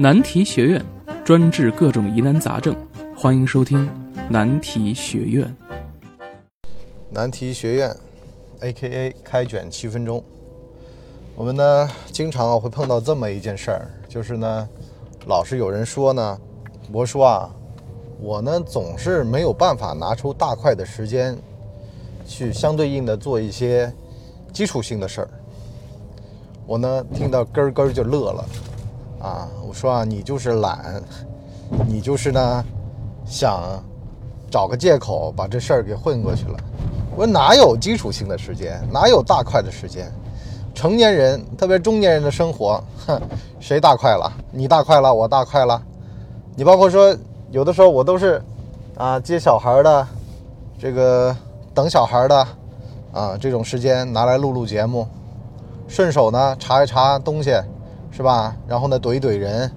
难题学院专治各种疑难杂症，欢迎收听难题学院。难题学院，A.K.A. 开卷七分钟。我们呢，经常会碰到这么一件事儿，就是呢，老是有人说呢，我说啊，我呢总是没有办法拿出大块的时间，去相对应的做一些基础性的事儿。我呢听到咯咯就乐了，啊，我说啊，你就是懒，你就是呢想找个借口把这事儿给混过去了。我说哪有基础性的时间，哪有大块的时间？成年人，特别中年人的生活，哼，谁大快了？你大快了，我大快了。你包括说，有的时候我都是啊接小孩的，这个等小孩的啊这种时间拿来录录节目。顺手呢查一查东西，是吧？然后呢怼一怼人。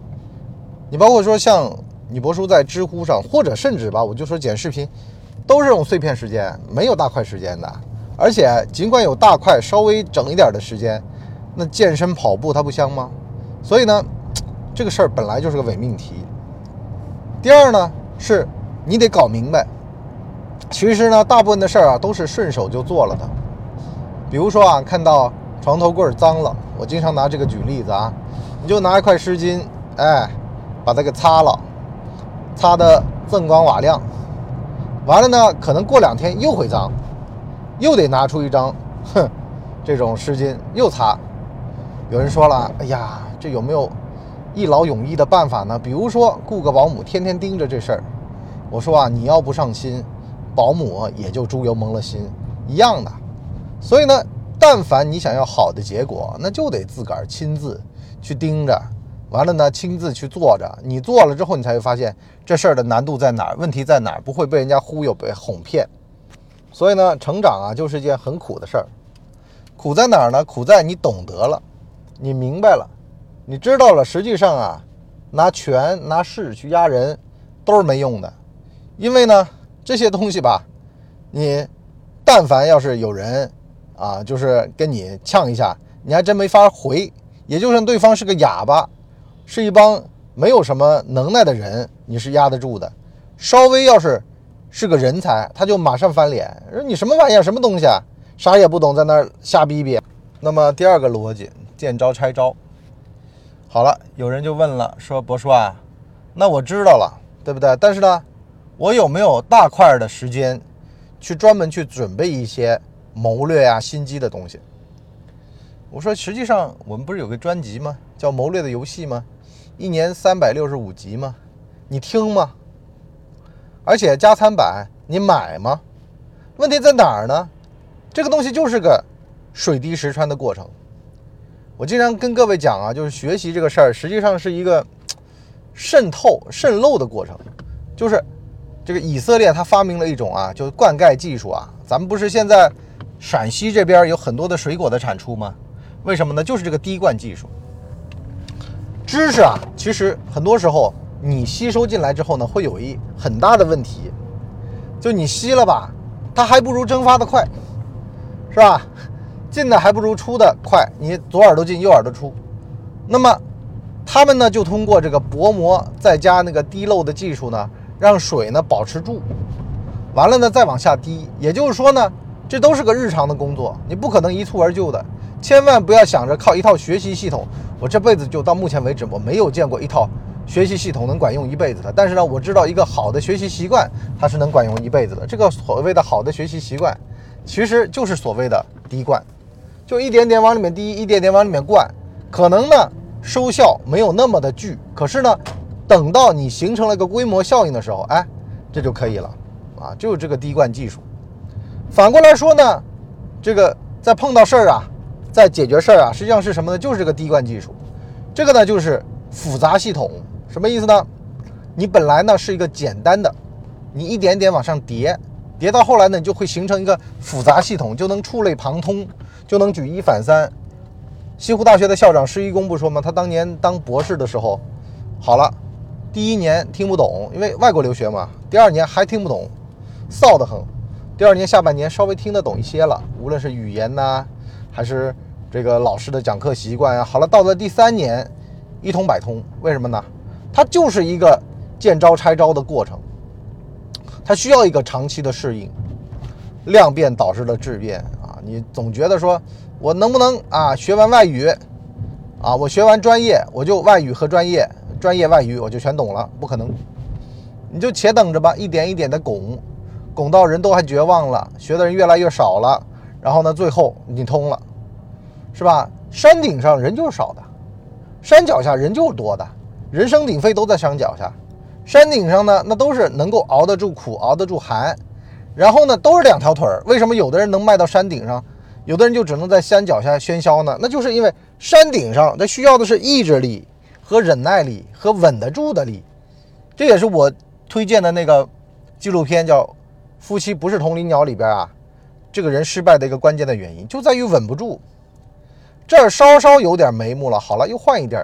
你包括说像你博叔在知乎上，或者甚至吧，我就说剪视频，都是这种碎片时间，没有大块时间的。而且尽管有大块稍微整一点的时间，那健身跑步它不香吗？所以呢，这个事儿本来就是个伪命题。第二呢，是你得搞明白，其实呢，大部分的事儿啊都是顺手就做了的。比如说啊，看到。床头柜脏了，我经常拿这个举例子啊，你就拿一块湿巾，哎，把它给擦了，擦的锃光瓦亮。完了呢，可能过两天又会脏，又得拿出一张，哼，这种湿巾又擦。有人说了，哎呀，这有没有一劳永逸的办法呢？比如说雇个保姆，天天盯着这事儿。我说啊，你要不上心，保姆也就猪油蒙了心一样的。所以呢。但凡你想要好的结果，那就得自个儿亲自去盯着，完了呢，亲自去做着。你做了之后，你才会发现这事儿的难度在哪儿，问题在哪儿，不会被人家忽悠、被哄骗。所以呢，成长啊，就是一件很苦的事儿。苦在哪儿呢？苦在你懂得了，你明白了，你知道了。实际上啊，拿权拿势去压人都是没用的，因为呢，这些东西吧，你但凡要是有人。啊，就是跟你呛一下，你还真没法回，也就算对方是个哑巴，是一帮没有什么能耐的人，你是压得住的。稍微要是是个人才，他就马上翻脸，说你什么玩意儿，什么东西啊，啥也不懂，在那儿瞎逼逼。那么第二个逻辑，见招拆招。好了，有人就问了，说博叔啊，那我知道了，对不对？但是呢，我有没有大块的时间去专门去准备一些？谋略呀，心机的东西。我说，实际上我们不是有个专辑吗？叫《谋略的游戏》吗？一年三百六十五集吗？你听吗？而且加餐版你买吗？问题在哪儿呢？这个东西就是个水滴石穿的过程。我经常跟各位讲啊，就是学习这个事儿，实际上是一个渗透、渗漏的过程。就是这个以色列他发明了一种啊，就是灌溉技术啊。咱们不是现在。陕西这边有很多的水果的产出吗？为什么呢？就是这个滴灌技术。知识啊，其实很多时候你吸收进来之后呢，会有一很大的问题，就你吸了吧，它还不如蒸发的快，是吧？进的还不如出的快，你左耳朵进右耳朵出。那么他们呢，就通过这个薄膜再加那个滴漏的技术呢，让水呢保持住，完了呢再往下滴。也就是说呢。这都是个日常的工作，你不可能一蹴而就的。千万不要想着靠一套学习系统，我这辈子就到目前为止我没有见过一套学习系统能管用一辈子的。但是呢，我知道一个好的学习习惯，它是能管用一辈子的。这个所谓的好的学习习惯，其实就是所谓的滴灌，就一点点往里面滴，一点点往里面灌。可能呢收效没有那么的巨，可是呢，等到你形成了一个规模效应的时候，哎，这就可以了啊，就是这个滴灌技术。反过来说呢，这个在碰到事儿啊，在解决事儿啊，实际上是什么呢？就是这个滴灌技术。这个呢就是复杂系统，什么意思呢？你本来呢是一个简单的，你一点点往上叠，叠到后来呢，你就会形成一个复杂系统，就能触类旁通，就能举一反三。西湖大学的校长施一公不说吗？他当年当博士的时候，好了，第一年听不懂，因为外国留学嘛，第二年还听不懂，臊得很。第二年下半年稍微听得懂一些了，无论是语言呐，还是这个老师的讲课习惯啊，好了，到了第三年，一通百通。为什么呢？它就是一个见招拆招的过程，它需要一个长期的适应。量变导致了质变啊！你总觉得说，我能不能啊学完外语啊，我学完专业我就外语和专业、专业外语我就全懂了？不可能，你就且等着吧，一点一点的拱，拱到人都还绝望了，学的人越来越少了，然后呢，最后你通了，是吧？山顶上人就是少的，山脚下人就是多的，人声鼎沸都在山脚下，山顶上呢，那都是能够熬得住苦、熬得住寒。然后呢，都是两条腿儿。为什么有的人能迈到山顶上，有的人就只能在山脚下喧嚣呢？那就是因为山顶上它需要的是意志力和忍耐力和稳得住的力。这也是我推荐的那个纪录片叫《夫妻不是同林鸟》里边啊，这个人失败的一个关键的原因就在于稳不住。这儿稍稍有点眉目了，好了又换一地儿；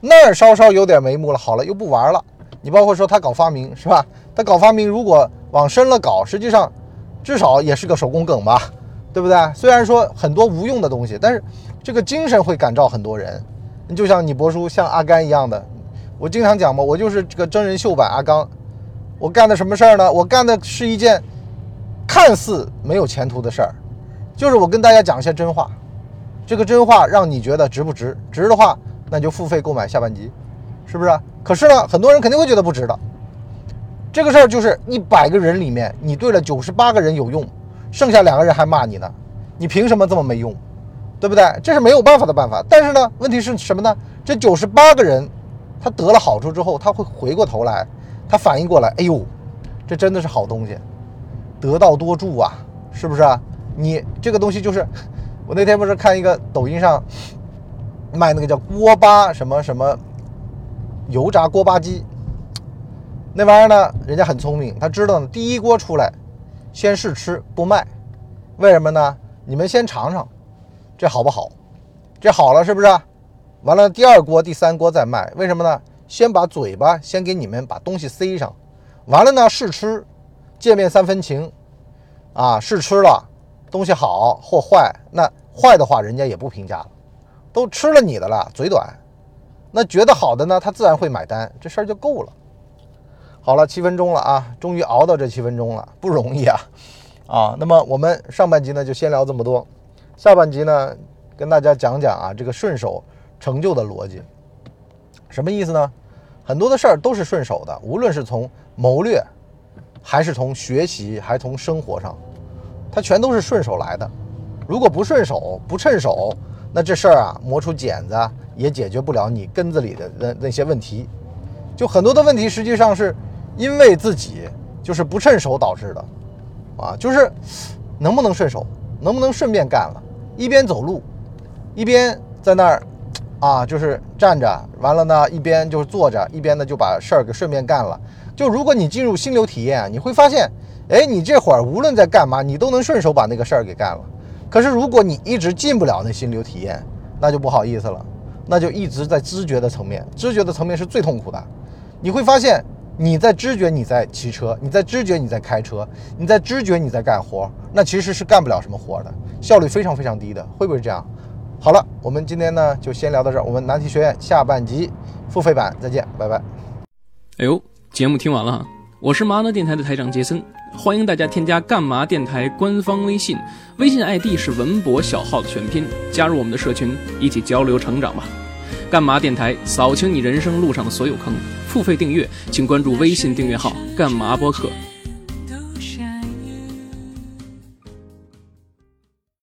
那儿稍稍有点眉目了，好了又不玩了。你包括说他搞发明是吧？他搞发明如果往深了搞，实际上至少也是个手工梗吧，对不对？虽然说很多无用的东西，但是这个精神会感召很多人。就像你博叔，像阿甘一样的，我经常讲嘛，我就是这个真人秀版阿刚。我干的什么事儿呢？我干的是一件看似没有前途的事儿，就是我跟大家讲一些真话。这个真话让你觉得值不值？值的话，那就付费购买下半集，是不是？可是呢，很多人肯定会觉得不值的。这个事儿就是一百个人里面，你对了九十八个人有用，剩下两个人还骂你呢，你凭什么这么没用，对不对？这是没有办法的办法。但是呢，问题是什么呢？这九十八个人，他得了好处之后，他会回过头来，他反应过来，哎呦，这真的是好东西，得道多助啊，是不是啊？你这个东西就是，我那天不是看一个抖音上卖那个叫锅巴什么什么油炸锅巴鸡。那玩意儿呢？人家很聪明，他知道呢。第一锅出来，先试吃不卖，为什么呢？你们先尝尝，这好不好？这好了是不是？完了，第二锅、第三锅再卖，为什么呢？先把嘴巴先给你们把东西塞上，完了呢试吃，见面三分情，啊，试吃了东西好或坏，那坏的话人家也不评价了，都吃了你的了，嘴短，那觉得好的呢，他自然会买单，这事儿就够了。好了，七分钟了啊，终于熬到这七分钟了，不容易啊，啊，那么我们上半集呢就先聊这么多，下半集呢跟大家讲讲啊这个顺手成就的逻辑，什么意思呢？很多的事儿都是顺手的，无论是从谋略，还是从学习，还从生活上，它全都是顺手来的。如果不顺手，不趁手，那这事儿啊磨出茧子也解决不了你根子里的那那些问题，就很多的问题实际上是。因为自己就是不趁手导致的，啊，就是能不能顺手，能不能顺便干了，一边走路，一边在那儿，啊，就是站着，完了呢，一边就是坐着，一边呢就把事儿给顺便干了。就如果你进入心流体验，你会发现，哎，你这会儿无论在干嘛，你都能顺手把那个事儿给干了。可是如果你一直进不了那心流体验，那就不好意思了，那就一直在知觉的层面，知觉的层面是最痛苦的，你会发现。你在知觉你在骑车，你在知觉你在开车，你在知觉你在干活，那其实是干不了什么活的，效率非常非常低的，会不会这样？好了，我们今天呢就先聊到这儿，我们难题学院下半集付费版再见，拜拜。哎呦，节目听完了，我是麻辣电台的台长杰森，欢迎大家添加干嘛电台官方微信，微信 ID 是文博小号的全拼，加入我们的社群，一起交流成长吧。干嘛电台扫清你人生路上的所有坑，付费订阅请关注微信订阅号“干嘛播客”。